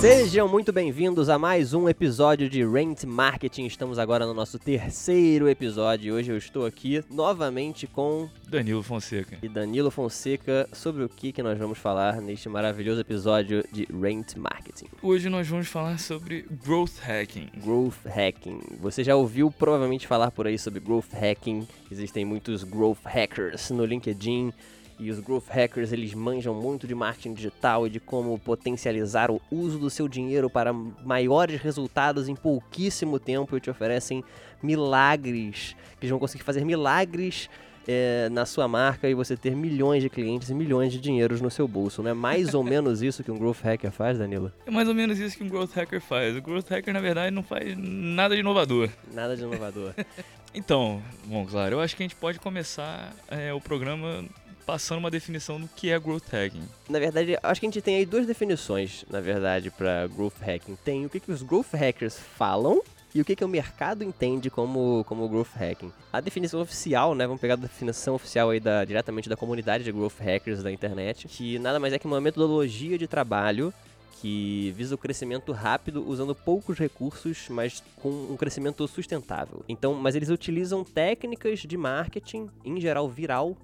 Sejam muito bem-vindos a mais um episódio de Rent Marketing. Estamos agora no nosso terceiro episódio. Hoje eu estou aqui novamente com Danilo Fonseca. e Danilo Fonseca sobre o que, que nós vamos falar neste maravilhoso episódio de Rent Marketing. Hoje nós vamos falar sobre growth hacking. Growth Hacking. Você já ouviu provavelmente falar por aí sobre Growth Hacking. Existem muitos Growth Hackers no LinkedIn. E os Growth Hackers, eles manjam muito de marketing digital e de como potencializar o uso do seu dinheiro para maiores resultados em pouquíssimo tempo e te oferecem milagres, que eles vão conseguir fazer milagres é, na sua marca e você ter milhões de clientes e milhões de dinheiros no seu bolso. Não é mais ou menos isso que um Growth Hacker faz, Danilo? É mais ou menos isso que um growth hacker faz. O growth hacker, na verdade, não faz nada de inovador. Nada de inovador. Então, bom, claro, eu acho que a gente pode começar é, o programa passando uma definição do que é growth hacking. Na verdade, acho que a gente tem aí duas definições, na verdade, para growth hacking. Tem o que, que os growth hackers falam e o que, que o mercado entende como, como growth hacking. A definição oficial, né? Vamos pegar a definição oficial aí da, diretamente da comunidade de growth hackers da internet, que nada mais é que uma metodologia de trabalho que visa o crescimento rápido usando poucos recursos, mas com um crescimento sustentável. Então, mas eles utilizam técnicas de marketing, em geral viral,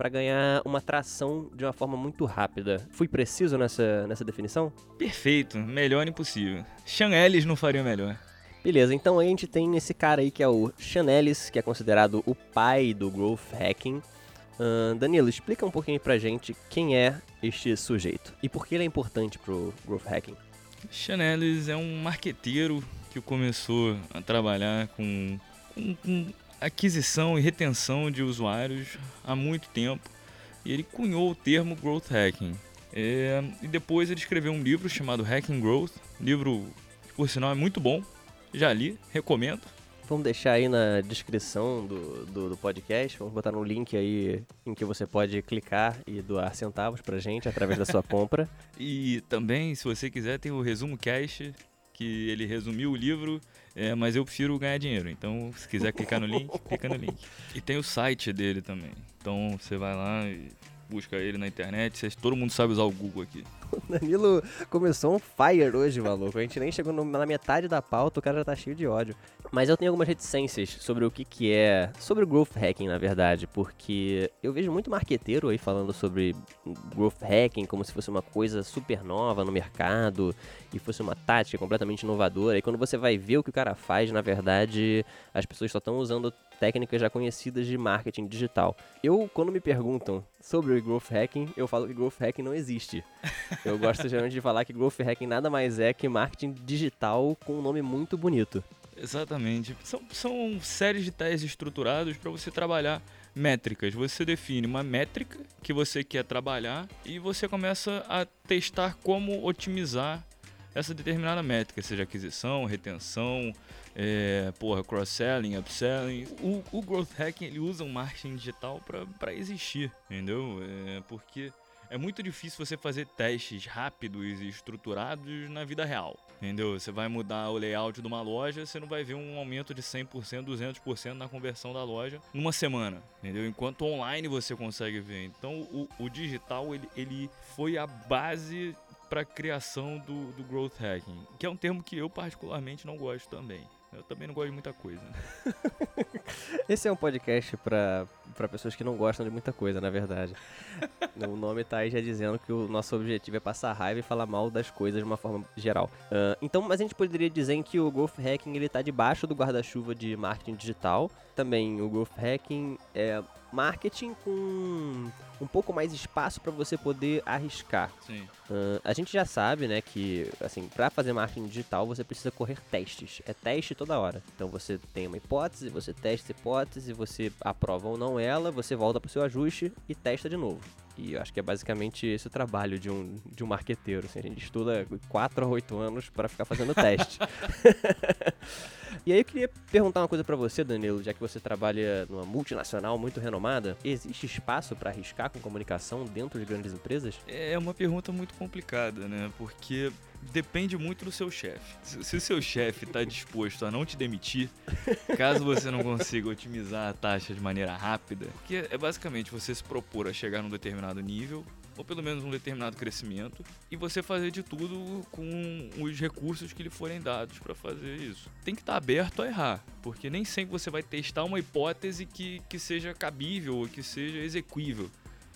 para ganhar uma atração de uma forma muito rápida. Fui preciso nessa, nessa definição? Perfeito, melhor impossível. Sean Ellis não faria melhor. Beleza, então a gente tem esse cara aí que é o Chanelis, que é considerado o pai do growth hacking. Ahn, Danilo, explica um pouquinho pra gente quem é este sujeito e por que ele é importante pro growth hacking. Sean Ellis é um marqueteiro que começou a trabalhar com, com- com aquisição e retenção de usuários há muito tempo. E ele cunhou o termo growth hacking. É, e depois ele escreveu um livro chamado Hacking Growth. Livro, que, por sinal, é muito bom. Já li, recomendo. Vamos deixar aí na descrição do, do, do podcast, vamos botar um link aí em que você pode clicar e doar centavos pra gente através da sua compra. E também, se você quiser, tem o Resumo Cash, que ele resumiu o livro, é, mas eu prefiro ganhar dinheiro. Então, se quiser clicar no link, clica no link. E tem o site dele também. Então, você vai lá e busca ele na internet. Todo mundo sabe usar o Google aqui. O Danilo começou um fire hoje, maluco. A gente nem chegou na metade da pauta, o cara já tá cheio de ódio. Mas eu tenho algumas reticências sobre o que, que é. Sobre o growth hacking, na verdade, porque eu vejo muito marqueteiro aí falando sobre growth hacking como se fosse uma coisa super nova no mercado e fosse uma tática completamente inovadora. E quando você vai ver o que o cara faz, na verdade, as pessoas só estão usando técnicas já conhecidas de marketing digital. Eu, quando me perguntam sobre o growth hacking, eu falo que growth hacking não existe. Eu gosto geralmente de falar que growth hacking nada mais é que marketing digital com um nome muito bonito. Exatamente. São, são séries de testes estruturados para você trabalhar métricas. Você define uma métrica que você quer trabalhar e você começa a testar como otimizar essa determinada métrica, seja aquisição, retenção, é, porra, cross-selling, upselling. O, o growth hacking ele usa o marketing digital para existir, entendeu? É, porque é muito difícil você fazer testes rápidos e estruturados na vida real. Entendeu? Você vai mudar o layout de uma loja, você não vai ver um aumento de 100%, 200% na conversão da loja numa semana. Entendeu? Enquanto online você consegue ver. Então o, o digital ele, ele foi a base para a criação do, do growth hacking, que é um termo que eu particularmente não gosto também. Eu também não gosto de muita coisa. Esse é um podcast pra pra pessoas que não gostam de muita coisa, na verdade. o nome tá aí já dizendo que o nosso objetivo é passar raiva e falar mal das coisas de uma forma geral. Ah, então, mas a gente poderia dizer que o growth hacking ele tá debaixo do guarda-chuva de marketing digital. Também o growth hacking é marketing com um pouco mais espaço para você poder arriscar. Sim. Ah, a gente já sabe, né, que assim, para fazer marketing digital você precisa correr testes. É teste toda hora. Então você tem uma hipótese, você testa a hipótese, você aprova ou não ela, você volta pro seu ajuste e testa de novo. E eu acho que é basicamente esse o trabalho de um, de um marqueteiro. Assim, a gente estuda 4 a 8 anos para ficar fazendo teste. e aí eu queria perguntar uma coisa para você, Danilo, já que você trabalha numa multinacional muito renomada, existe espaço para arriscar com comunicação dentro de grandes empresas? É uma pergunta muito complicada, né? Porque depende muito do seu chefe. Se, o seu chefe está disposto a não te demitir, caso você não consiga otimizar a taxa de maneira rápida, que é basicamente você se propor a chegar num determinado nível, ou pelo menos um determinado crescimento, e você fazer de tudo com os recursos que lhe forem dados para fazer isso. Tem que estar tá aberto a errar, porque nem sempre você vai testar uma hipótese que, que seja cabível ou que seja execuível.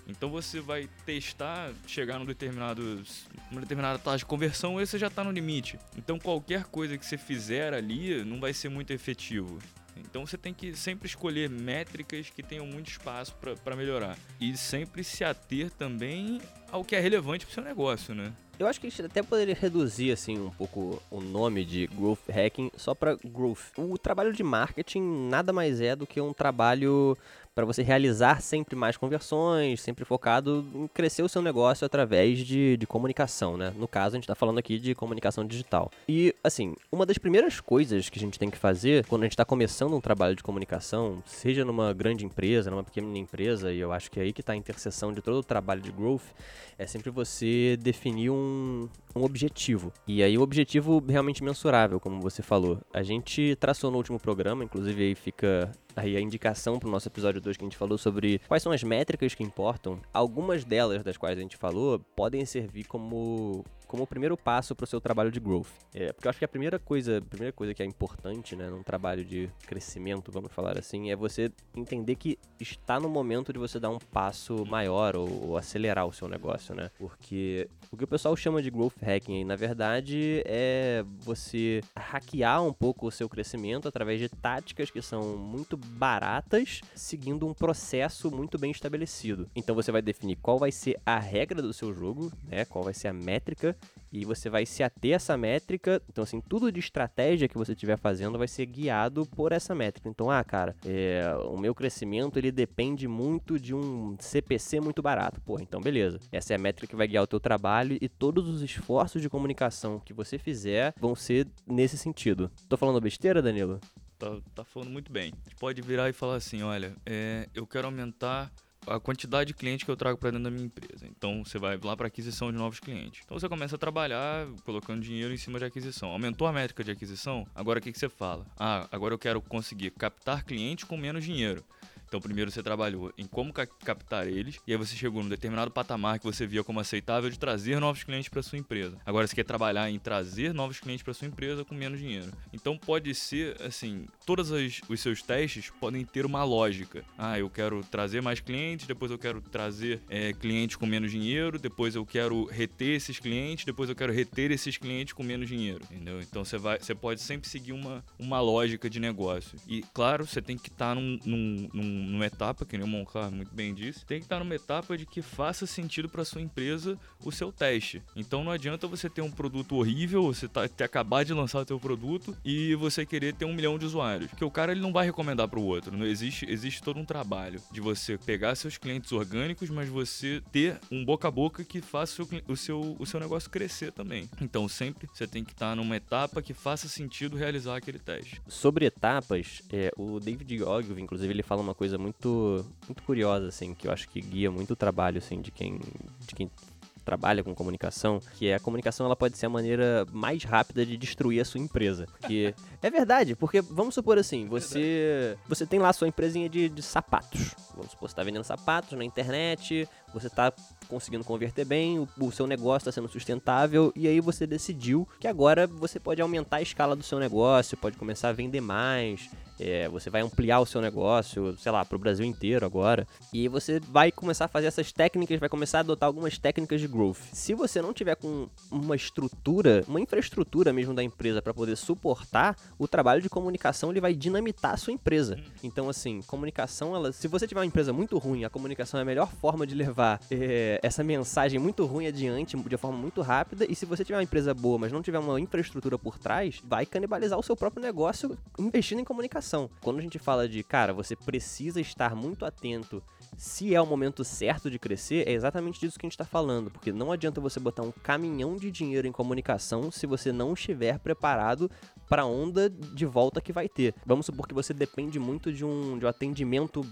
Então você vai testar, chegar num determinado, numa determinada taxa de conversão e você já está no limite. Então qualquer coisa que você fizer ali não vai ser muito efetivo. Então você tem que sempre escolher métricas que tenham muito espaço para melhorar. E sempre se ater também ao que é relevante para o seu negócio, né? Eu acho que a gente até poderia reduzir assim um pouco o nome de growth hacking só para growth. O trabalho de marketing nada mais é do que um trabalho para você realizar sempre mais conversões, sempre focado em crescer o seu negócio através de, de comunicação, né? No caso, a gente está falando aqui de comunicação digital. E, assim, uma das primeiras coisas que a gente tem que fazer quando a gente está começando um trabalho de comunicação, seja numa grande empresa, numa pequena empresa, e eu acho que é aí que está a interseção de todo o trabalho de growth, é sempre você definir um, um objetivo. E aí o objetivo realmente mensurável, como você falou. A gente traçou no último programa, inclusive aí fica aí a indicação para o nosso episódio 2 que a gente falou sobre quais são as métricas que importam. Algumas delas das quais a gente falou podem servir como como o primeiro passo para o seu trabalho de growth. É, porque eu acho que a primeira coisa, a primeira coisa que é importante, né, num trabalho de crescimento, vamos falar assim, é você entender que está no momento de você dar um passo maior ou, ou acelerar o seu negócio, né? Porque o que o pessoal chama de growth hacking, na verdade, é você hackear um pouco o seu crescimento através de táticas que são muito baratas, seguindo um processo muito bem estabelecido. Então você vai definir qual vai ser a regra do seu jogo, né? Qual vai ser a métrica e você vai se ater a essa métrica. Então, assim, tudo de estratégia que você estiver fazendo vai ser guiado por essa métrica. Então, ah, cara, é, o meu crescimento ele depende muito de um CPC muito barato. Pô, então beleza. Essa é a métrica que vai guiar o teu trabalho e todos os esforços de comunicação que você fizer vão ser nesse sentido. Tô falando besteira, Danilo? Tá, tá falando muito bem. Pode virar e falar assim, olha, é, eu quero aumentar a quantidade de clientes que eu trago para dentro da minha empresa. Então você vai lá para aquisição de novos clientes. Então você começa a trabalhar colocando dinheiro em cima de aquisição. Aumentou a métrica de aquisição? Agora o que, que você fala? Ah, agora eu quero conseguir captar clientes com menos dinheiro. Então, primeiro você trabalhou em como captar eles, e aí você chegou num determinado patamar que você via como aceitável de trazer novos clientes para sua empresa. Agora você quer trabalhar em trazer novos clientes para sua empresa com menos dinheiro. Então, pode ser assim, todos os seus testes podem ter uma lógica. Ah, eu quero trazer mais clientes, depois eu quero trazer é, clientes com menos dinheiro, depois eu quero reter esses clientes, depois eu quero reter esses clientes com menos dinheiro, entendeu? Então você vai, você pode sempre seguir uma, uma lógica de negócio. E claro, você tem que estar tá num, num, num numa etapa, que nem o Monclar muito bem disse, tem que estar numa etapa de que faça sentido para sua empresa o seu teste. Então não adianta você ter um produto horrível, você tá, ter acabar de lançar o seu produto e você querer ter um milhão de usuários. Porque o cara ele não vai recomendar para o outro. Não existe, existe todo um trabalho de você pegar seus clientes orgânicos, mas você ter um boca a boca que faça o seu, o seu, o seu negócio crescer também. Então sempre você tem que estar numa etapa que faça sentido realizar aquele teste. Sobre etapas, é, o David Ogilvy, inclusive, ele fala uma coisa coisa muito, muito curiosa, assim, que eu acho que guia muito o trabalho, assim, de quem, de quem trabalha com comunicação, que é a comunicação ela pode ser a maneira mais rápida de destruir a sua empresa. Porque é verdade, porque vamos supor assim, você você tem lá a sua empresinha de, de sapatos. Vamos supor, você está vendendo sapatos na internet, você está conseguindo converter bem, o, o seu negócio está sendo sustentável e aí você decidiu que agora você pode aumentar a escala do seu negócio, pode começar a vender mais, é, você vai ampliar o seu negócio, sei lá, para o Brasil inteiro agora. E você vai começar a fazer essas técnicas, vai começar a adotar algumas técnicas de growth. Se você não tiver com uma estrutura, uma infraestrutura mesmo da empresa para poder suportar, o trabalho de comunicação ele vai dinamitar a sua empresa. Então, assim, comunicação, ela, se você tiver uma empresa muito ruim, a comunicação é a melhor forma de levar é, essa mensagem muito ruim adiante de forma muito rápida. E se você tiver uma empresa boa, mas não tiver uma infraestrutura por trás, vai canibalizar o seu próprio negócio investindo em comunicação. Quando a gente fala de, cara, você precisa estar muito atento se é o momento certo de crescer, é exatamente disso que a gente está falando, porque não adianta você botar um caminhão de dinheiro em comunicação se você não estiver preparado para onda de volta que vai ter. Vamos supor que você depende muito de um, de um atendimento,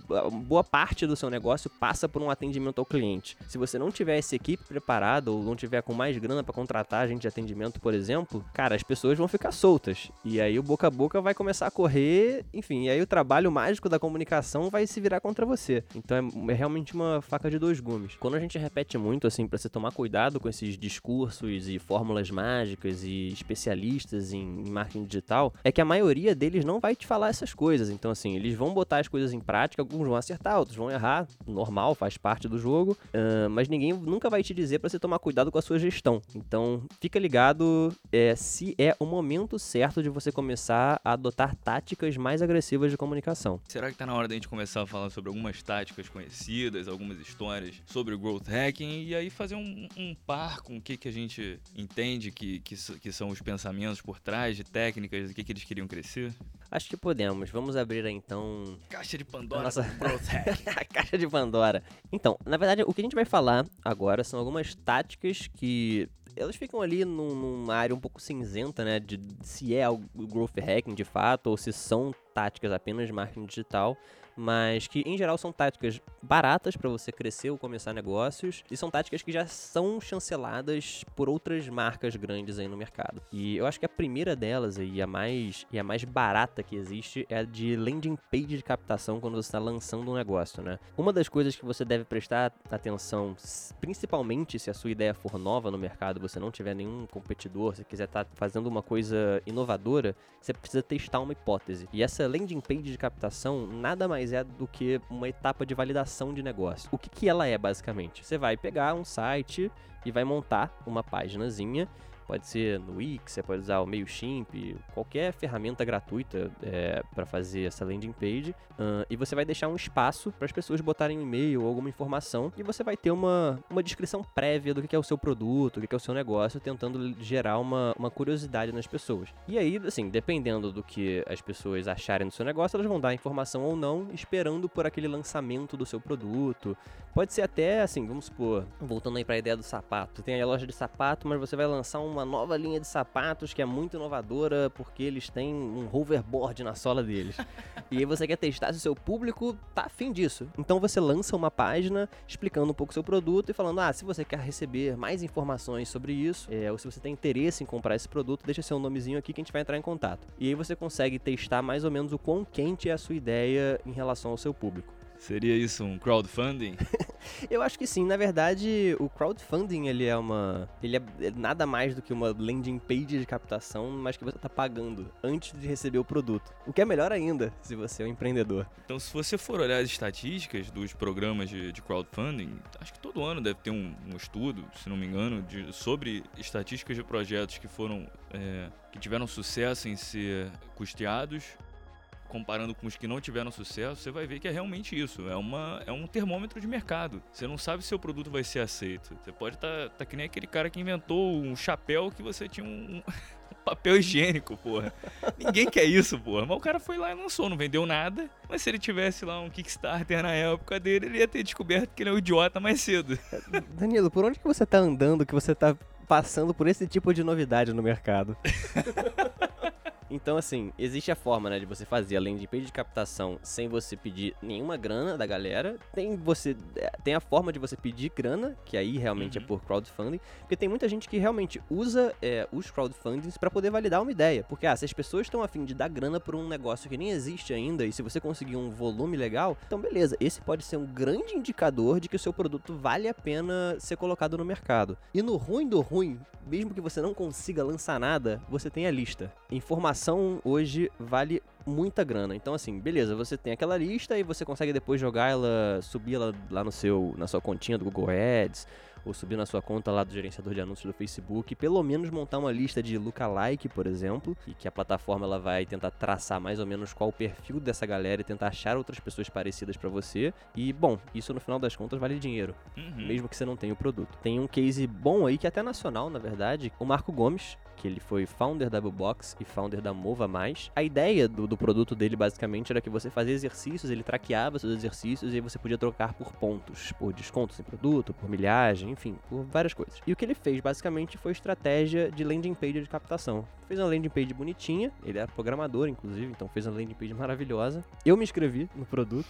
boa parte do seu negócio passa por um atendimento ao cliente. Se você não tiver essa equipe preparada ou não tiver com mais grana para contratar gente de atendimento, por exemplo, cara, as pessoas vão ficar soltas. E aí o boca a boca vai começar a correr, enfim, e aí o trabalho mágico da comunicação vai se virar contra você. Então é é realmente uma faca de dois gumes. Quando a gente repete muito, assim, para você tomar cuidado com esses discursos e fórmulas mágicas e especialistas em, em marketing digital, é que a maioria deles não vai te falar essas coisas. Então, assim, eles vão botar as coisas em prática, alguns vão acertar, outros vão errar, normal, faz parte do jogo, uh, mas ninguém nunca vai te dizer para você tomar cuidado com a sua gestão. Então, fica ligado é, se é o momento certo de você começar a adotar táticas mais agressivas de comunicação. Será que tá na hora da gente começar a falar sobre algumas táticas conhecidas, algumas histórias sobre o growth hacking e aí fazer um, um par com o que, que a gente entende que, que, que são os pensamentos por trás de técnicas, o que, que eles queriam crescer? Acho que podemos. Vamos abrir aí, então. Caixa de Pandora. Nossa growth hack. a caixa de Pandora. Então, na verdade, o que a gente vai falar agora são algumas táticas que elas ficam ali num, numa área um pouco cinzenta, né? De se é o growth hacking de fato ou se são táticas apenas de marketing digital mas que em geral são táticas baratas para você crescer ou começar negócios e são táticas que já são chanceladas por outras marcas grandes aí no mercado. E eu acho que a primeira delas e a mais e a mais barata que existe é a de landing page de captação quando você está lançando um negócio, né? Uma das coisas que você deve prestar atenção, principalmente se a sua ideia for nova no mercado, você não tiver nenhum competidor, se quiser estar tá fazendo uma coisa inovadora, você precisa testar uma hipótese. E essa landing page de captação nada mais mais é do que uma etapa de validação de negócio. O que, que ela é, basicamente? Você vai pegar um site e vai montar uma páginazinha Pode ser no Wix, você pode usar o MailChimp, qualquer ferramenta gratuita é, para fazer essa landing page. Uh, e você vai deixar um espaço para as pessoas botarem um e-mail ou alguma informação. E você vai ter uma, uma descrição prévia do que é o seu produto, o que é o seu negócio, tentando gerar uma, uma curiosidade nas pessoas. E aí, assim, dependendo do que as pessoas acharem do seu negócio, elas vão dar informação ou não, esperando por aquele lançamento do seu produto. Pode ser até, assim, vamos supor, voltando aí para a ideia do sapato. Tem aí a loja de sapato, mas você vai lançar uma uma nova linha de sapatos que é muito inovadora porque eles têm um hoverboard na sola deles. e aí você quer testar se o seu público tá afim disso. Então você lança uma página explicando um pouco o seu produto e falando: ah, se você quer receber mais informações sobre isso, é, ou se você tem interesse em comprar esse produto, deixa seu nomezinho aqui que a gente vai entrar em contato. E aí você consegue testar mais ou menos o quão quente é a sua ideia em relação ao seu público. Seria isso um crowdfunding? eu acho que sim. Na verdade, o crowdfunding ele é uma, ele é nada mais do que uma landing page de captação, mas que você está pagando antes de receber o produto. O que é melhor ainda, se você é um empreendedor. Então, se você for olhar as estatísticas dos programas de, de crowdfunding, acho que todo ano deve ter um, um estudo, se não me engano, de, sobre estatísticas de projetos que foram é, que tiveram sucesso em ser custeados comparando com os que não tiveram sucesso, você vai ver que é realmente isso. É, uma, é um termômetro de mercado. Você não sabe se o produto vai ser aceito. Você pode estar tá, tá que nem aquele cara que inventou um chapéu que você tinha um, um papel higiênico, porra. Ninguém quer isso, porra. Mas o cara foi lá e lançou, não vendeu nada. Mas se ele tivesse lá um Kickstarter na época dele, ele ia ter descoberto que ele é um idiota mais cedo. Danilo, por onde que você tá andando que você tá passando por esse tipo de novidade no mercado? Então, assim, existe a forma, né, de você fazer a landing page de captação sem você pedir nenhuma grana da galera. Tem você é, tem a forma de você pedir grana, que aí realmente é uhum. é por crowdfunding, porque tem muita gente que realmente usa é, os crowdfundings para poder validar uma ideia. Porque, ah, se as pessoas estão afim de dar grana por um negócio que nem existe ainda, e se você conseguir um volume legal, então beleza, esse pode ser um grande indicador de que o seu produto vale a pena ser colocado no mercado. E no ruim do ruim, mesmo que você não consiga lançar nada, você tem a lista. Informação hoje vale muita grana. Então, assim, beleza, você tem aquela lista e você consegue depois jogar ela, subir ela lá no seu, na sua continha do Google Ads, ou subir na sua conta lá do gerenciador de anúncios do Facebook, pelo menos montar uma lista de lookalike, por exemplo, e que a plataforma ela vai tentar traçar mais ou menos qual o perfil dessa galera e tentar achar outras pessoas parecidas para você. E, bom, isso no final das contas vale dinheiro, uhum. mesmo que você não tenha o produto. Tem um case bom aí, que é até nacional, na verdade, o Marco Gomes, que ele foi founder da Box e founder da Mova Mais. A ideia do, do produto dele basicamente era que você fazia exercícios, ele traqueava seus exercícios e aí você podia trocar por pontos, por descontos em produto, por milhagem, enfim, por várias coisas. E o que ele fez basicamente foi estratégia de landing page de captação. Fez uma landing page bonitinha, ele era programador inclusive, então fez uma landing page maravilhosa. Eu me inscrevi no produto.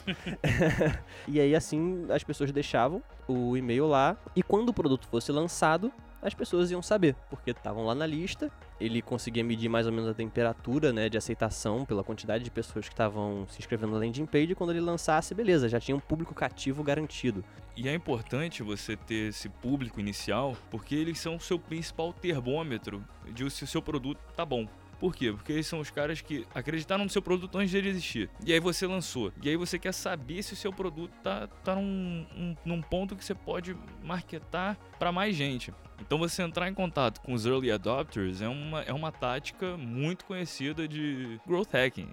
e aí assim as pessoas deixavam o e-mail lá e quando o produto fosse lançado, as pessoas iam saber, porque estavam lá na lista, ele conseguia medir mais ou menos a temperatura né, de aceitação pela quantidade de pessoas que estavam se inscrevendo na landing page, e quando ele lançasse, beleza, já tinha um público cativo garantido. E é importante você ter esse público inicial, porque eles são o seu principal termômetro de se o seu produto tá bom. Por quê? Porque eles são os caras que acreditaram no seu produto antes de ele existir. E aí você lançou. E aí você quer saber se o seu produto tá, tá num, um, num ponto que você pode marketar para mais gente. Então você entrar em contato com os early adopters é uma, é uma tática muito conhecida de growth hacking,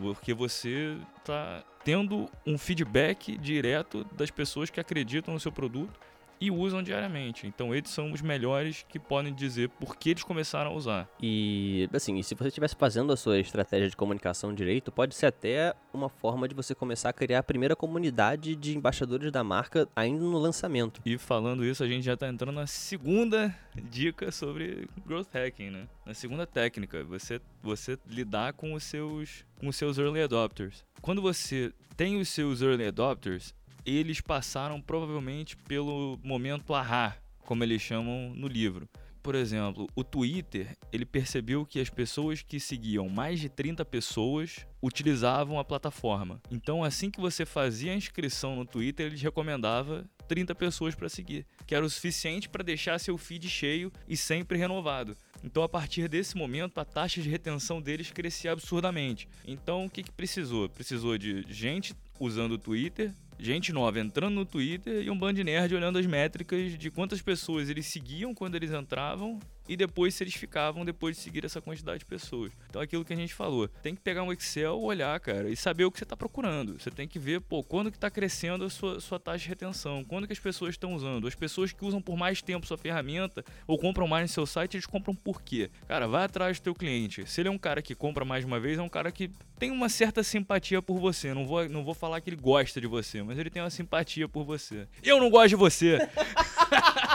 porque você está tendo um feedback direto das pessoas que acreditam no seu produto e usam diariamente. Então eles são os melhores que podem dizer por que eles começaram a usar. E assim, e se você estivesse fazendo a sua estratégia de comunicação direito, pode ser até uma forma de você começar a criar a primeira comunidade de embaixadores da marca ainda no lançamento. E falando isso, a gente já está entrando na segunda dica sobre growth hacking, né? Na segunda técnica, você você lidar com os seus com os seus early adopters. Quando você tem os seus early adopters, eles passaram provavelmente pelo momento ahá, como eles chamam no livro. Por exemplo, o Twitter, ele percebeu que as pessoas que seguiam mais de 30 pessoas utilizavam a plataforma. Então, assim que você fazia a inscrição no Twitter, ele recomendava 30 pessoas para seguir, que era o suficiente para deixar seu feed cheio e sempre renovado. Então, a partir desse momento, a taxa de retenção deles crescia absurdamente. Então, o que, que precisou? Precisou de gente usando o Twitter, gente nova entrando no Twitter e um band nerd olhando as métricas de quantas pessoas eles seguiam quando eles entravam e depois se eles ficavam depois de seguir essa quantidade de pessoas. Então aquilo que a gente falou, tem que pegar um Excel, olhar, cara, e saber o que você está procurando. Você tem que ver, pô, quando que está crescendo a sua, sua taxa de retenção, quando que as pessoas estão usando. As pessoas que usam por mais tempo sua ferramenta ou compram mais no seu site, eles compram por quê? Cara, vai atrás do teu cliente. Se ele é um cara que compra mais uma vez, é um cara que tem uma certa simpatia por você. Não vou, não vou falar que ele gosta de você, mas ele tem uma simpatia por você. Eu não gosto de você!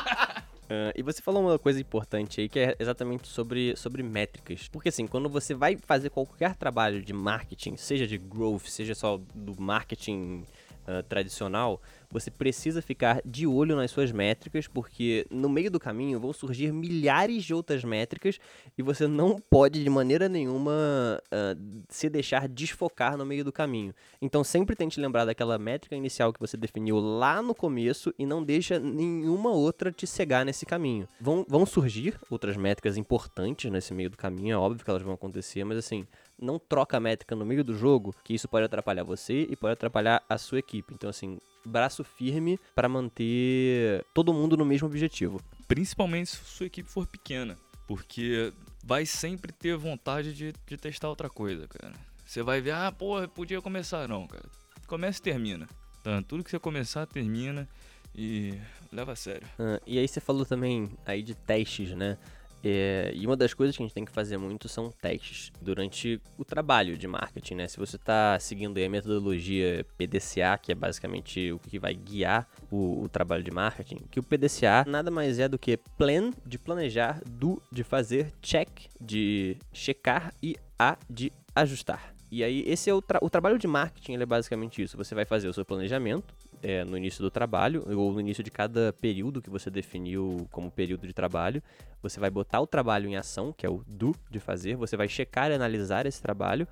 Uh, e você falou uma coisa importante aí que é exatamente sobre, sobre métricas. Porque assim, quando você vai fazer qualquer trabalho de marketing, seja de growth, seja só do marketing uh, tradicional, você precisa ficar de olho nas suas métricas, porque no meio do caminho vão surgir milhares de outras métricas e você não pode de maneira nenhuma uh, se deixar desfocar no meio do caminho. Então sempre tente lembrar daquela métrica inicial que você definiu lá no começo e não deixa nenhuma outra te cegar nesse caminho. Vão, vão surgir outras métricas importantes nesse meio do caminho, é óbvio que elas vão acontecer, mas assim, não troca a métrica no meio do jogo, que isso pode atrapalhar você e pode atrapalhar a sua equipe. Então, assim, braço firme para manter todo mundo no mesmo objetivo. Principalmente se sua equipe for pequena, porque vai sempre ter vontade de, de testar outra coisa, cara. Você vai ver, ah, porra, podia começar. Não, cara. Começa e termina. Então, tudo que você começar, termina e leva a sério. Ah, e aí você falou também aí de testes, né? É, e uma das coisas que a gente tem que fazer muito são testes durante o trabalho de marketing, né? Se você está seguindo a metodologia PDCA, que é basicamente o que vai guiar o, o, trabalho de marketing, que o PDCA nada mais é do que plan de planejar, do de fazer, check de checar e a de ajustar. E aí, esse é o, tra o trabalho de marketing, ele é basicamente isso. Você vai fazer o seu planejamento, é, no início do trabalho, ou no início de cada período que você definiu como período de trabalho. Você vai botar o trabalho em ação, que é o do de fazer, você vai checar e analisar esse trabalho,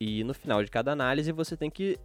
e no final de cada análise você tem que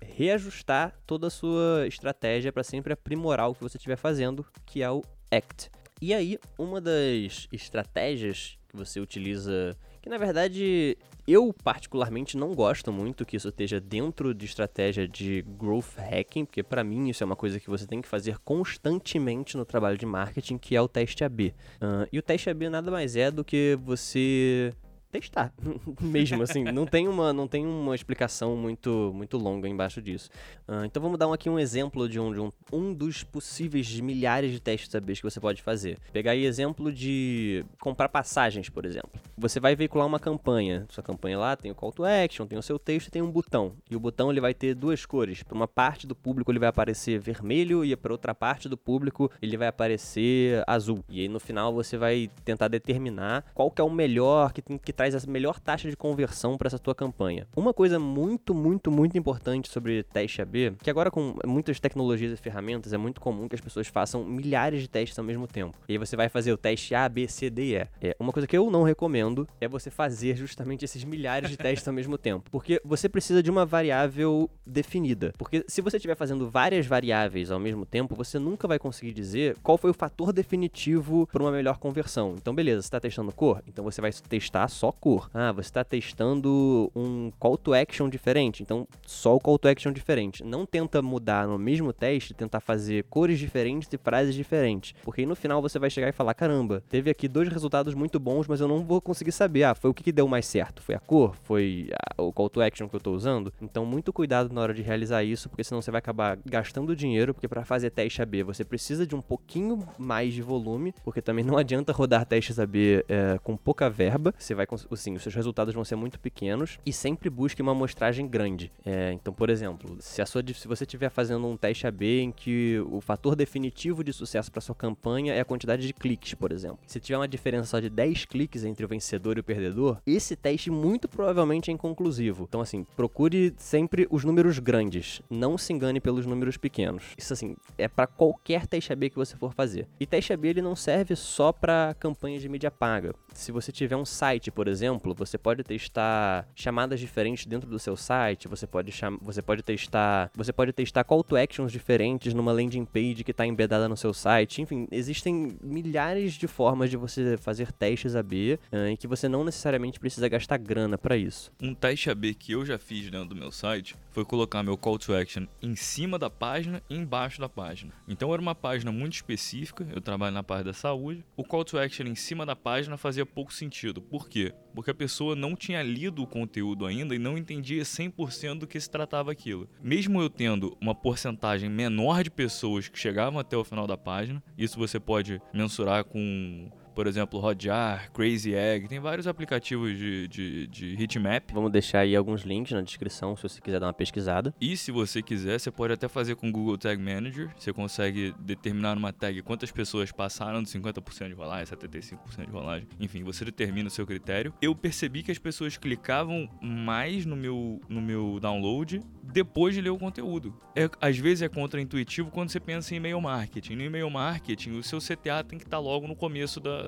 reajustar toda a sua estratégia para sempre aprimorar o que você estiver fazendo, que é o ACT. E aí, uma das estratégias que você utiliza que na verdade eu particularmente não gosto muito que isso esteja dentro de estratégia de growth hacking, porque para mim isso é uma coisa que você tem que fazer constantemente no trabalho de marketing, que é o teste AB. Uh, e o teste AB nada mais é do que você testar mesmo assim. Não tem uma não tem uma explicação muito muito longa embaixo disso. Uh, então vamos dar um, aqui um exemplo de um, de um um dos possíveis milhares de testes ABs que você pode fazer. Pegar aí exemplo de comprar passagens por exemplo. Você vai veicular uma campanha. Sua campanha lá tem o call to action tem o seu texto tem um botão. E o botão ele vai ter duas cores. Para uma parte do público ele vai aparecer vermelho e para outra parte do público ele vai aparecer azul. E aí no final você vai tentar determinar qual que é o melhor que tem que traz a melhor taxa de conversão para essa tua campanha. Uma coisa muito, muito, muito importante sobre teste AB, que agora com muitas tecnologias e ferramentas é muito comum que as pessoas façam milhares de testes ao mesmo tempo. E aí você vai fazer o teste A, B, C, D e. É, uma coisa que eu não recomendo é você fazer justamente esses milhares de testes ao mesmo tempo, porque você precisa de uma variável definida. Porque se você estiver fazendo várias variáveis ao mesmo tempo, você nunca vai conseguir dizer qual foi o fator definitivo para uma melhor conversão. Então, beleza, você está testando cor? Então você vai testar só cor. Ah, você está testando um call to action diferente, então só o call to action diferente. Não tenta mudar no mesmo teste, tentar fazer cores diferentes e frases diferentes, porque aí no final você vai chegar e falar: caramba, teve aqui dois resultados muito bons, mas eu não vou conseguir saber. Ah, foi o que, que deu mais certo? Foi a cor? Foi a, o call to action que eu estou usando? Então, muito cuidado na hora de realizar isso, porque senão você vai acabar gastando dinheiro, porque para fazer teste AB você precisa de um pouquinho mais de volume, porque também não adianta rodar testes AB é, com pouca verba. Você vai, assim, os seus resultados vão ser muito pequenos e sempre busque uma amostragem grande. É, então, por exemplo, se, a sua, se você estiver fazendo um teste AB em que o fator definitivo de sucesso para sua campanha é a quantidade de cliques, por exemplo. Se tiver uma diferença só de 10 cliques entre o vencedor e o perdedor, esse teste muito provavelmente é inconclusivo. Então, assim, procure sempre os números grandes. Não se engane pelos números pequenos. Isso, assim, é para qualquer teste AB que você for fazer. E teste AB ele não serve só para campanhas de mídia paga. Se você tiver um site, por exemplo, você pode testar chamadas diferentes dentro do seu site, você pode cham você pode testar, você pode testar call to actions diferentes numa landing page que está embedada no seu site. Enfim, existem milhares de formas de você fazer testes AB uh, em que você não necessariamente precisa gastar grana para isso. Um teste AB que eu já fiz dentro do meu site foi colocar meu call to action em cima da página e embaixo da página. Então era uma página muito específica, eu trabalho na parte da saúde. O call to action em cima da página fazia pouco sentido. Por quê? Porque a pessoa não tinha lido o conteúdo ainda e não entendia 100% do que se tratava aquilo. Mesmo eu tendo uma porcentagem menor de pessoas que chegavam até o final da página, isso você pode mensurar com por exemplo, Hotjar, Crazy Egg, tem vários aplicativos de, de, de heatmap. Vamos deixar aí alguns links na descrição se você quiser dar uma pesquisada. E se você quiser, você pode até fazer com o Google Tag Manager. Você consegue determinar numa tag quantas pessoas passaram de 50% de rolagem, 75% de rolagem. Enfim, você determina o seu critério. Eu percebi que as pessoas clicavam mais no meu, no meu download depois de ler o conteúdo. É, às vezes é contraintuitivo quando você pensa em e-mail marketing. No e-mail marketing, o seu CTA tem que estar logo no começo da,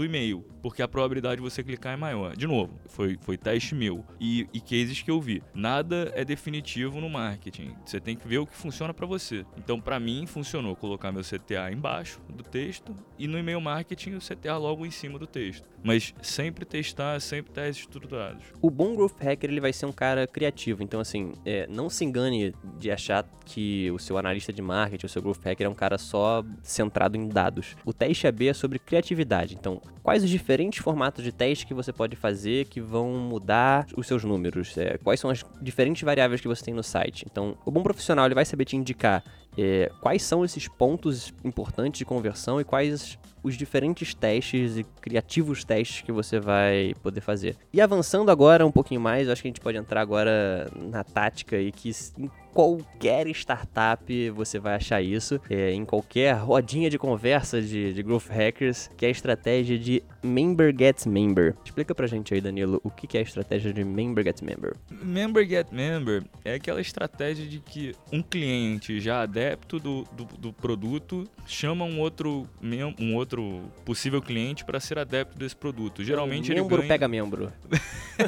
do e-mail, porque a probabilidade de você clicar é maior. De novo, foi, foi teste meu e, e cases que eu vi. Nada é definitivo no marketing. Você tem que ver o que funciona para você. Então, para mim, funcionou colocar meu CTA embaixo do texto e no e-mail marketing o CTA logo em cima do texto. Mas sempre testar, sempre testes estruturados. O bom growth hacker ele vai ser um cara criativo. Então, assim, é, não se engane de achar que o seu analista de marketing, o seu growth hacker é um cara só centrado em dados. O teste AB é sobre criatividade. Então, quais os diferentes formatos de teste que você pode fazer que vão mudar os seus números? É, quais são as diferentes variáveis que você tem no site? Então, o bom profissional ele vai saber te indicar é, quais são esses pontos importantes de conversão e quais os diferentes testes e criativos testes que você vai poder fazer. E avançando agora um pouquinho mais, acho que a gente pode entrar agora na tática e que em qualquer startup você vai achar isso, é, em qualquer rodinha de conversa de, de growth hackers, que é a estratégia de member gets member. Explica pra gente aí, Danilo, o que é a estratégia de member gets member? Member get member é aquela estratégia de que um cliente já adepto do, do, do produto chama um outro, um outro possível cliente para ser adepto desse produto. Geralmente um membro ele ganha... pega membro.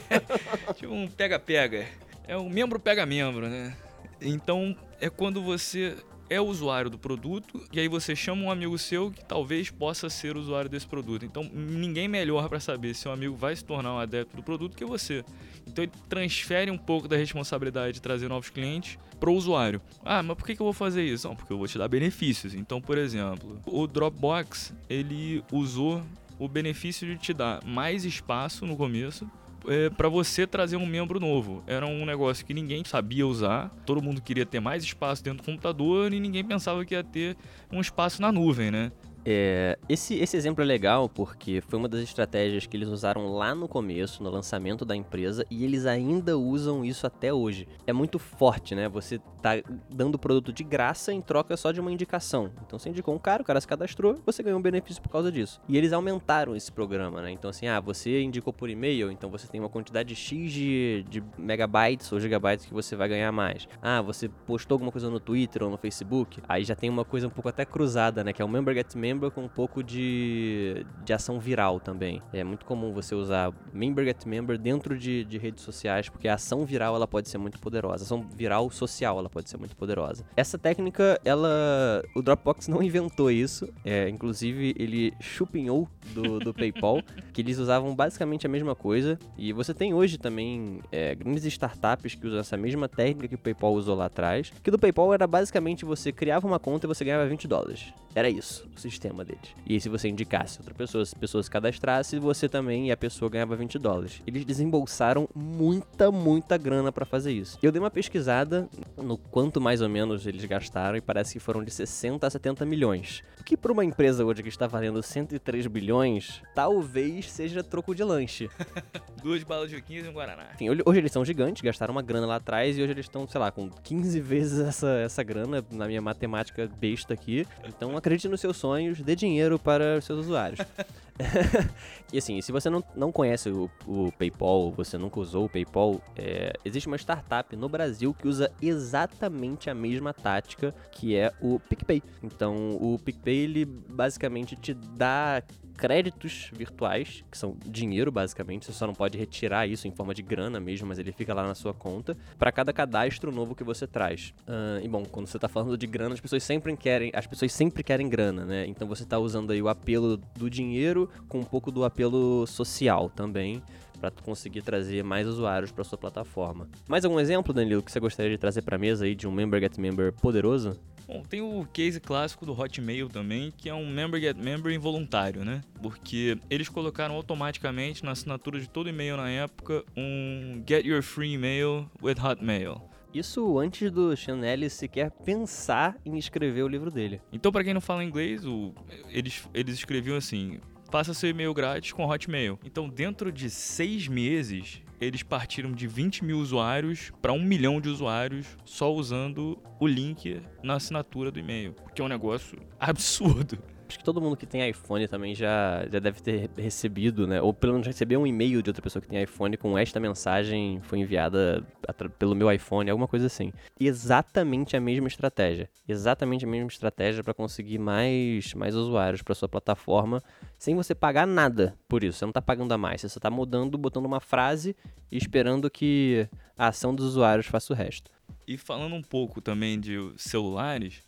tipo um pega-pega. É um membro pega membro, né? Então é quando você é usuário do produto e aí você chama um amigo seu que talvez possa ser usuário desse produto. Então ninguém melhor para saber se um amigo vai se tornar um adepto do produto que você. Então ele transfere um pouco da responsabilidade de trazer novos clientes para o usuário. Ah, mas por que, eu vou fazer isso? Não, porque eu vou te dar benefícios. Então, por exemplo, o Dropbox ele usou o benefício de te dar mais espaço no começo é, para você trazer um membro novo. Era um negócio que ninguém sabia usar, todo mundo queria ter mais espaço dentro do computador e ninguém pensava que ia ter um espaço na nuvem, né? É, esse, esse exemplo é legal porque foi uma das estratégias que eles usaram lá no começo, no lançamento da empresa, e eles ainda usam isso até hoje. É muito forte, né? Você tá dando produto de graça em troca só de uma indicação. Então você indicou um cara, o cara se cadastrou, você ganhou um benefício por causa disso. E eles aumentaram esse programa, né? Então assim, ah, você indicou por e-mail, então você tem uma quantidade X de, de megabytes ou gigabytes que você vai ganhar mais. Ah, você postou alguma coisa no Twitter ou no Facebook, aí já tem uma coisa um pouco até cruzada, né? Que é o Member Get Member com um pouco de, de ação viral também. É muito comum você usar Member Get Member dentro de, de redes sociais, porque a ação viral ela pode ser muito poderosa. A ação viral social ela pode ser muito poderosa. Essa técnica, ela. O Dropbox não inventou isso. É, inclusive, ele chupinhou do, do PayPal, que eles usavam basicamente a mesma coisa. E você tem hoje também é, grandes startups que usam essa mesma técnica que o PayPal usou lá atrás. Que do PayPal era basicamente você criava uma conta e você ganhava 20 dólares. Era isso, o sistema deles. E se você indicasse outra pessoa, se a pessoa se cadastrasse, você também e a pessoa ganhava 20 dólares. Eles desembolsaram muita, muita grana para fazer isso. Eu dei uma pesquisada no quanto mais ou menos eles gastaram e parece que foram de 60 a 70 milhões. O que para uma empresa hoje que está valendo 103 bilhões, talvez seja troco de lanche. Duas balas de 15 e um Guaraná. Enfim, hoje eles são gigantes, gastaram uma grana lá atrás e hoje eles estão, sei lá, com 15 vezes essa, essa grana na minha matemática besta aqui. Então acredite nos seus sonhos, dê dinheiro para os seus usuários. e assim, se você não, não conhece o, o PayPal, você nunca usou o PayPal, é, existe uma startup no Brasil que usa exatamente a mesma tática que é o PicPay. Então, o PicPay ele basicamente te dá créditos virtuais, que são dinheiro basicamente, você só não pode retirar isso em forma de grana mesmo, mas ele fica lá na sua conta, para cada cadastro novo que você traz. Uh, e bom, quando você está falando de grana, as pessoas sempre querem, as pessoas sempre querem grana, né? Então você está usando aí o apelo do dinheiro com um pouco do apelo social também, para conseguir trazer mais usuários para sua plataforma. Mais algum exemplo, Danilo, que você gostaria de trazer para mesa aí de um member get member poderoso? Bom, tem o case clássico do Hotmail também, que é um member get member involuntário, né? Porque eles colocaram automaticamente na assinatura de todo e-mail na época um get your free email with Hotmail. Isso antes do Chanel sequer pensar em escrever o livro dele. Então, para quem não fala inglês, o, eles, eles escreviam assim: faça seu e-mail grátis com Hotmail. Então, dentro de seis meses, eles partiram de 20 mil usuários para um milhão de usuários só usando o link na assinatura do e-mail, que é um negócio absurdo. Acho que todo mundo que tem iPhone também já, já deve ter recebido, né? Ou pelo menos recebeu um e-mail de outra pessoa que tem iPhone com esta mensagem foi enviada pelo meu iPhone, alguma coisa assim. Exatamente a mesma estratégia. Exatamente a mesma estratégia para conseguir mais, mais usuários para sua plataforma sem você pagar nada por isso. Você não está pagando a mais. Você só está mudando, botando uma frase e esperando que a ação dos usuários faça o resto. E falando um pouco também de celulares,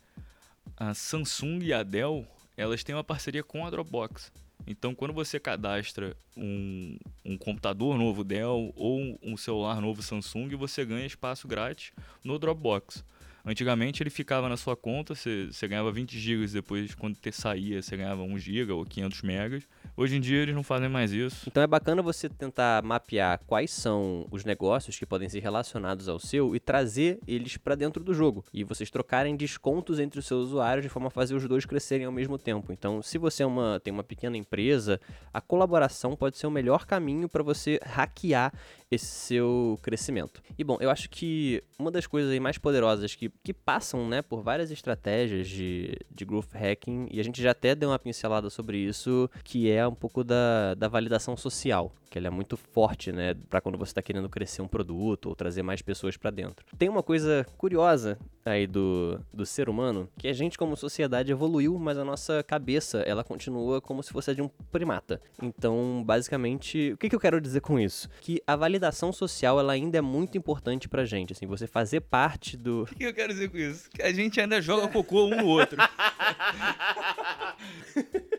a Samsung e a Dell elas têm uma parceria com a Dropbox. Então, quando você cadastra um, um computador novo Dell ou um celular novo Samsung, você ganha espaço grátis no Dropbox. Antigamente ele ficava na sua conta, você, você ganhava 20 GB depois, quando te saía, você ganhava 1 GB ou 500 megas. Hoje em dia eles não fazem mais isso. Então é bacana você tentar mapear quais são os negócios que podem ser relacionados ao seu e trazer eles para dentro do jogo. E vocês trocarem descontos entre os seus usuários de forma a fazer os dois crescerem ao mesmo tempo. Então, se você é uma, tem uma pequena empresa, a colaboração pode ser o melhor caminho para você hackear esse seu crescimento. E bom, eu acho que uma das coisas mais poderosas que, que passam né, por várias estratégias de, de growth hacking, e a gente já até deu uma pincelada sobre isso, que é um pouco da, da validação social, que ela é muito forte, né, para quando você está querendo crescer um produto ou trazer mais pessoas para dentro. Tem uma coisa curiosa aí do, do ser humano, que a gente como sociedade evoluiu, mas a nossa cabeça, ela continua como se fosse a de um primata. Então, basicamente, o que, que eu quero dizer com isso? Que a validação social, ela ainda é muito importante pra gente, assim, você fazer parte do... O que, que eu quero dizer com isso? Que a gente ainda joga cocô um no outro.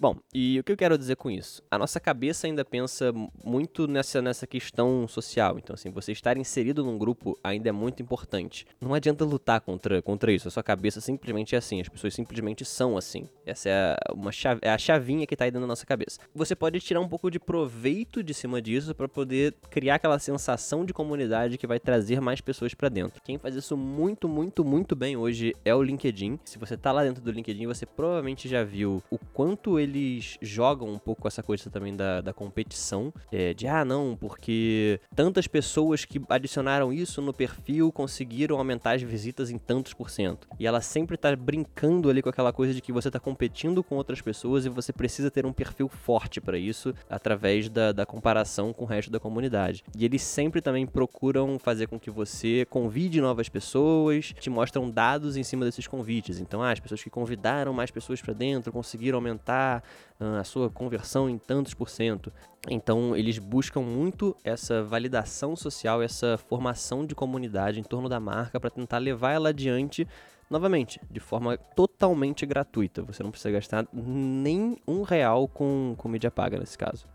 Bom, e o que eu quero dizer com isso? A nossa cabeça ainda pensa muito nessa, nessa questão social. Então, assim, você estar inserido num grupo ainda é muito importante. Não adianta lutar contra, contra isso. A sua cabeça simplesmente é assim. As pessoas simplesmente são assim. Essa é uma chave, é a chavinha que está aí dentro da nossa cabeça. Você pode tirar um pouco de proveito de cima disso para poder criar aquela sensação de comunidade que vai trazer mais pessoas para dentro. Quem faz isso muito, muito, muito bem hoje é o LinkedIn. Se você tá lá dentro do LinkedIn, você provavelmente já viu o quanto eles jogam um pouco essa coisa também da, da competição. É, de, ah, não, porque tantas pessoas que adicionaram isso no perfil conseguiram aumentar as visitas em tantos por cento. E ela sempre tá brincando ali com aquela coisa de que você tá competindo com outras pessoas e você precisa ter um perfil forte para isso através da, da comparação com o resto da comunidade. E eles sempre também procuram fazer com que você convide novas pessoas, te mostram dados em cima desses convites. Então, ah, as pessoas que convidaram mais pessoas para dentro conseguiram aumentar uh, a sua conversão em tantos por cento. Então, eles buscam muito essa validação social, essa formação de comunidade em torno da marca para tentar levar ela adiante novamente, de forma totalmente gratuita. Você não precisa gastar nem um real com, com mídia paga nesse caso.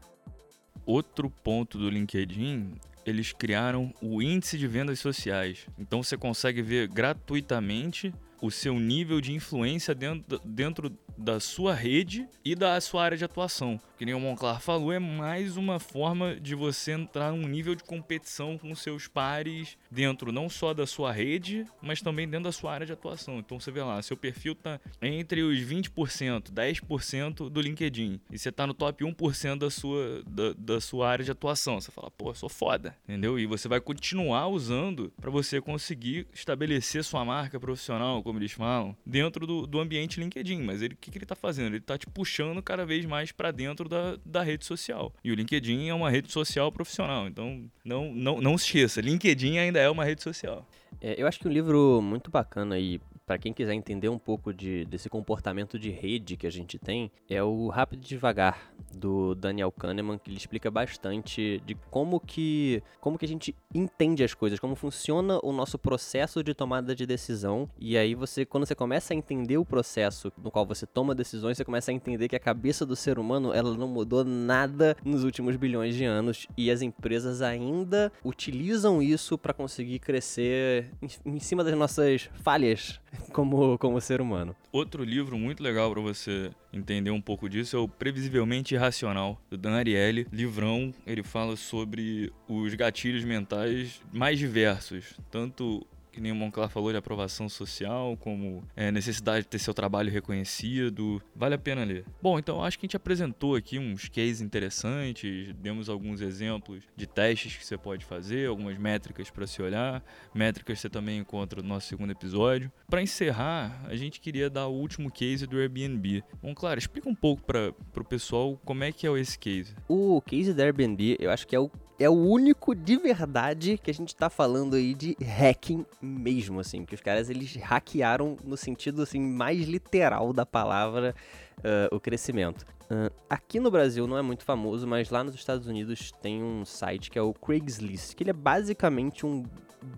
Outro ponto do LinkedIn, eles criaram o índice de vendas sociais. Então você consegue ver gratuitamente o seu nível de influência dentro, dentro da sua rede e da sua área de atuação. Que nem o Monclar falou, é mais uma forma de você entrar num nível de competição com seus pares dentro não só da sua rede, mas também dentro da sua área de atuação. Então você vê lá, seu perfil tá entre os 20%, 10% do LinkedIn, e você tá no top 1% da sua, da, da sua área de atuação. Você fala, pô, sou foda, entendeu? E você vai continuar usando para você conseguir estabelecer sua marca profissional, como eles falam, dentro do, do ambiente LinkedIn. Mas ele, o que, que ele tá fazendo? Ele tá te puxando cada vez mais para dentro da, da rede social. E o LinkedIn é uma rede social profissional. Então, não, não, não se esqueça, LinkedIn ainda é uma rede social. É, eu acho que um livro muito bacana aí para quem quiser entender um pouco de, desse comportamento de rede que a gente tem, é o Rápido e Devagar, do Daniel Kahneman, que ele explica bastante de como que, como que a gente entende as coisas, como funciona o nosso processo de tomada de decisão. E aí você, quando você começa a entender o processo no qual você toma decisões, você começa a entender que a cabeça do ser humano, ela não mudou nada nos últimos bilhões de anos e as empresas ainda utilizam isso para conseguir crescer em, em cima das nossas falhas como, como ser humano. Outro livro muito legal para você entender um pouco disso é o Previsivelmente Irracional, do Dan Ariely. Livrão, ele fala sobre os gatilhos mentais mais diversos, tanto que nem o Monclar falou, de aprovação social, como é, necessidade de ter seu trabalho reconhecido. Vale a pena ler. Bom, então acho que a gente apresentou aqui uns cases interessantes, demos alguns exemplos de testes que você pode fazer, algumas métricas para se olhar, métricas você também encontra no nosso segundo episódio. Para encerrar, a gente queria dar o último case do Airbnb. Bom, claro, explica um pouco para o pessoal como é que é esse case. O case do Airbnb, eu acho que é o é o único de verdade que a gente tá falando aí de hacking mesmo, assim, que os caras eles hackearam no sentido assim mais literal da palavra uh, o crescimento. Uh, aqui no Brasil não é muito famoso, mas lá nos Estados Unidos tem um site que é o Craigslist, que ele é basicamente um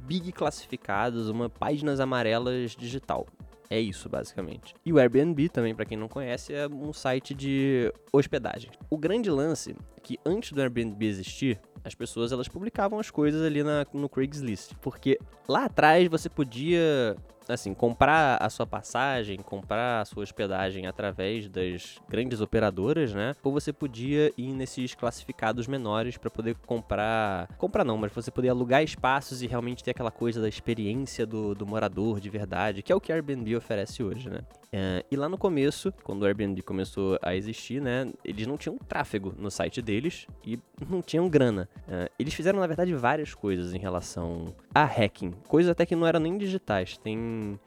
big classificados, uma páginas amarelas digital. É isso, basicamente. E o Airbnb, também, para quem não conhece, é um site de hospedagem. O grande lance é que antes do Airbnb existir, as pessoas elas publicavam as coisas ali na, no Craigslist. Porque lá atrás você podia assim, comprar a sua passagem, comprar a sua hospedagem através das grandes operadoras, né? Ou você podia ir nesses classificados menores para poder comprar. Comprar não, mas você poder alugar espaços e realmente ter aquela coisa da experiência do, do morador de verdade, que é o que a Airbnb oferece hoje, né? Uh, e lá no começo, quando o Airbnb começou a existir, né, eles não tinham tráfego no site deles e não tinham grana. Uh, eles fizeram, na verdade, várias coisas em relação a hacking, coisas até que não eram nem digitais. Tem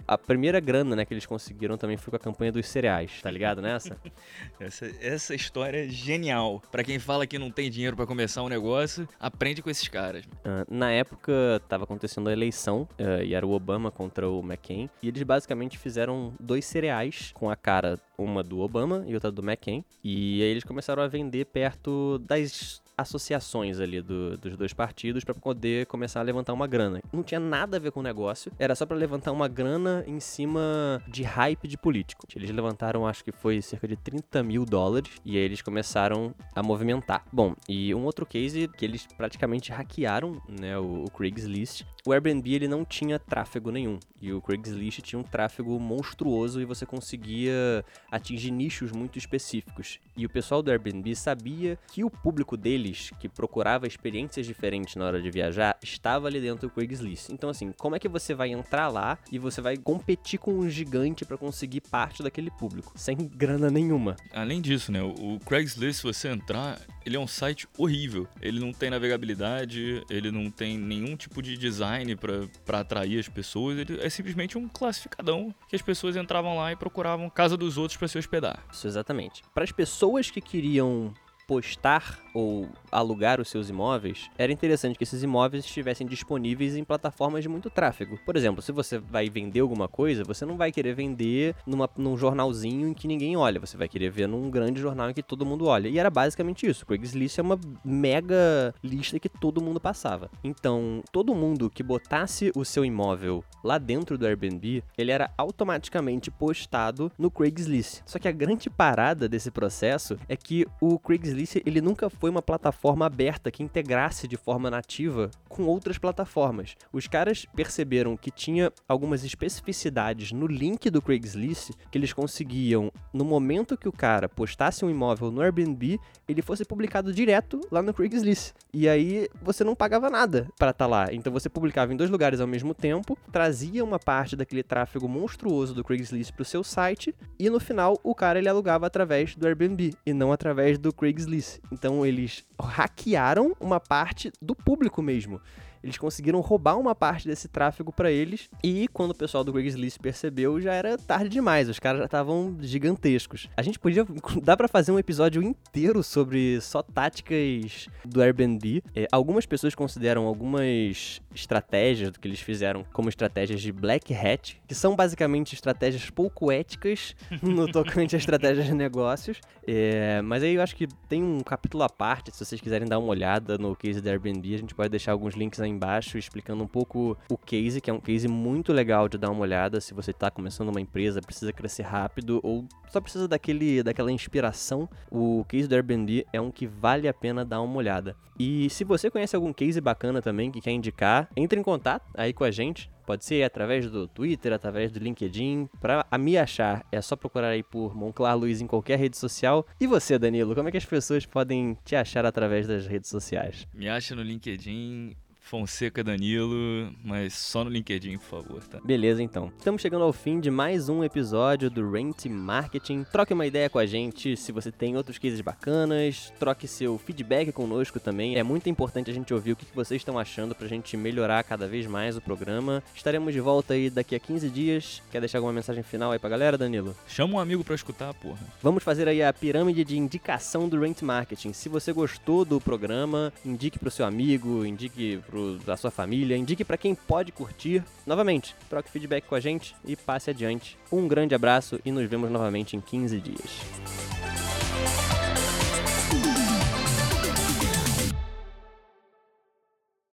a primeira grana, né, que eles conseguiram também foi com a campanha dos cereais, tá ligado nessa? essa, essa história é genial. Para quem fala que não tem dinheiro para começar um negócio, aprende com esses caras. Uh, na época, tava acontecendo a eleição e era o Obama contra o McCain e eles basicamente fizeram dois cereais reais com a cara, uma do Obama e outra do McCain. E aí eles começaram a vender perto das associações ali do, dos dois partidos para poder começar a levantar uma grana. Não tinha nada a ver com o negócio, era só para levantar uma grana em cima de hype de político. Eles levantaram, acho que foi cerca de 30 mil dólares e aí eles começaram a movimentar. Bom, e um outro case que eles praticamente hackearam, né, o, o Craigslist. O Airbnb ele não tinha tráfego nenhum e o Craigslist tinha um tráfego monstruoso e você conseguia atingir nichos muito específicos. E o pessoal do Airbnb sabia que o público deles, que procurava experiências diferentes na hora de viajar, estava ali dentro do Craigslist. Então, assim, como é que você vai entrar lá e você vai competir com um gigante para conseguir parte daquele público, sem grana nenhuma? Além disso, né, o Craigslist, se você entrar, ele é um site horrível. Ele não tem navegabilidade, ele não tem nenhum tipo de design para atrair as pessoas. Ele é simplesmente um classificadão que as pessoas entravam lá e procuravam casa dos outros para se hospedar. Isso, exatamente. Para as pessoas que queriam postar ou alugar os seus imóveis, era interessante que esses imóveis estivessem disponíveis em plataformas de muito tráfego. Por exemplo, se você vai vender alguma coisa, você não vai querer vender numa, num jornalzinho em que ninguém olha, você vai querer ver num grande jornal em que todo mundo olha. E era basicamente isso. Craigslist é uma mega lista que todo mundo passava. Então, todo mundo que botasse o seu imóvel lá dentro do Airbnb, ele era automaticamente postado no Craigslist. Só que a grande parada desse processo é que o Craigslist ele nunca foi uma plataforma aberta que integrasse de forma nativa com outras plataformas. Os caras perceberam que tinha algumas especificidades no link do Craigslist que eles conseguiam, no momento que o cara postasse um imóvel no Airbnb, ele fosse publicado direto lá no Craigslist. E aí você não pagava nada para estar tá lá. Então você publicava em dois lugares ao mesmo tempo, trazia uma parte daquele tráfego monstruoso do Craigslist para o seu site e no final o cara ele alugava através do Airbnb e não através do Craigslist. Então eles hackearam uma parte do público mesmo. Eles conseguiram roubar uma parte desse tráfego para eles e quando o pessoal do Craigslist percebeu, já era tarde demais, os caras já estavam gigantescos. A gente podia dá para fazer um episódio inteiro sobre só táticas do Airbnb. É, algumas pessoas consideram algumas estratégias do que eles fizeram como estratégias de black hat, que são basicamente estratégias pouco éticas no tocante a estratégias de negócios. É, mas aí eu acho que tem um capítulo à parte, se vocês quiserem dar uma olhada no case da Airbnb, a gente pode deixar alguns links aí embaixo explicando um pouco o case, que é um case muito legal de dar uma olhada se você está começando uma empresa, precisa crescer rápido ou só precisa daquele, daquela inspiração. O case do Airbnb é um que vale a pena dar uma olhada. E se você conhece algum case bacana também que quer indicar, entre em contato aí com a gente. Pode ser através do Twitter, através do LinkedIn. Para me achar, é só procurar aí por Monclar Luiz em qualquer rede social. E você, Danilo, como é que as pessoas podem te achar através das redes sociais? Me acha no LinkedIn, Fonseca Danilo, mas só no LinkedIn, por favor, tá? Beleza, então. Estamos chegando ao fim de mais um episódio do Rent Marketing. Troque uma ideia com a gente se você tem outros cases bacanas, troque seu feedback conosco também. É muito importante a gente ouvir o que vocês estão achando pra gente melhorar cada vez mais o programa. Estaremos de volta aí daqui a 15 dias. Quer deixar alguma mensagem final aí pra galera, Danilo? Chama um amigo pra escutar, porra. Vamos fazer aí a pirâmide de indicação do Rent Marketing. Se você gostou do programa, indique pro seu amigo, indique pro da sua família, indique para quem pode curtir. Novamente, troque feedback com a gente e passe adiante. Um grande abraço e nos vemos novamente em 15 dias.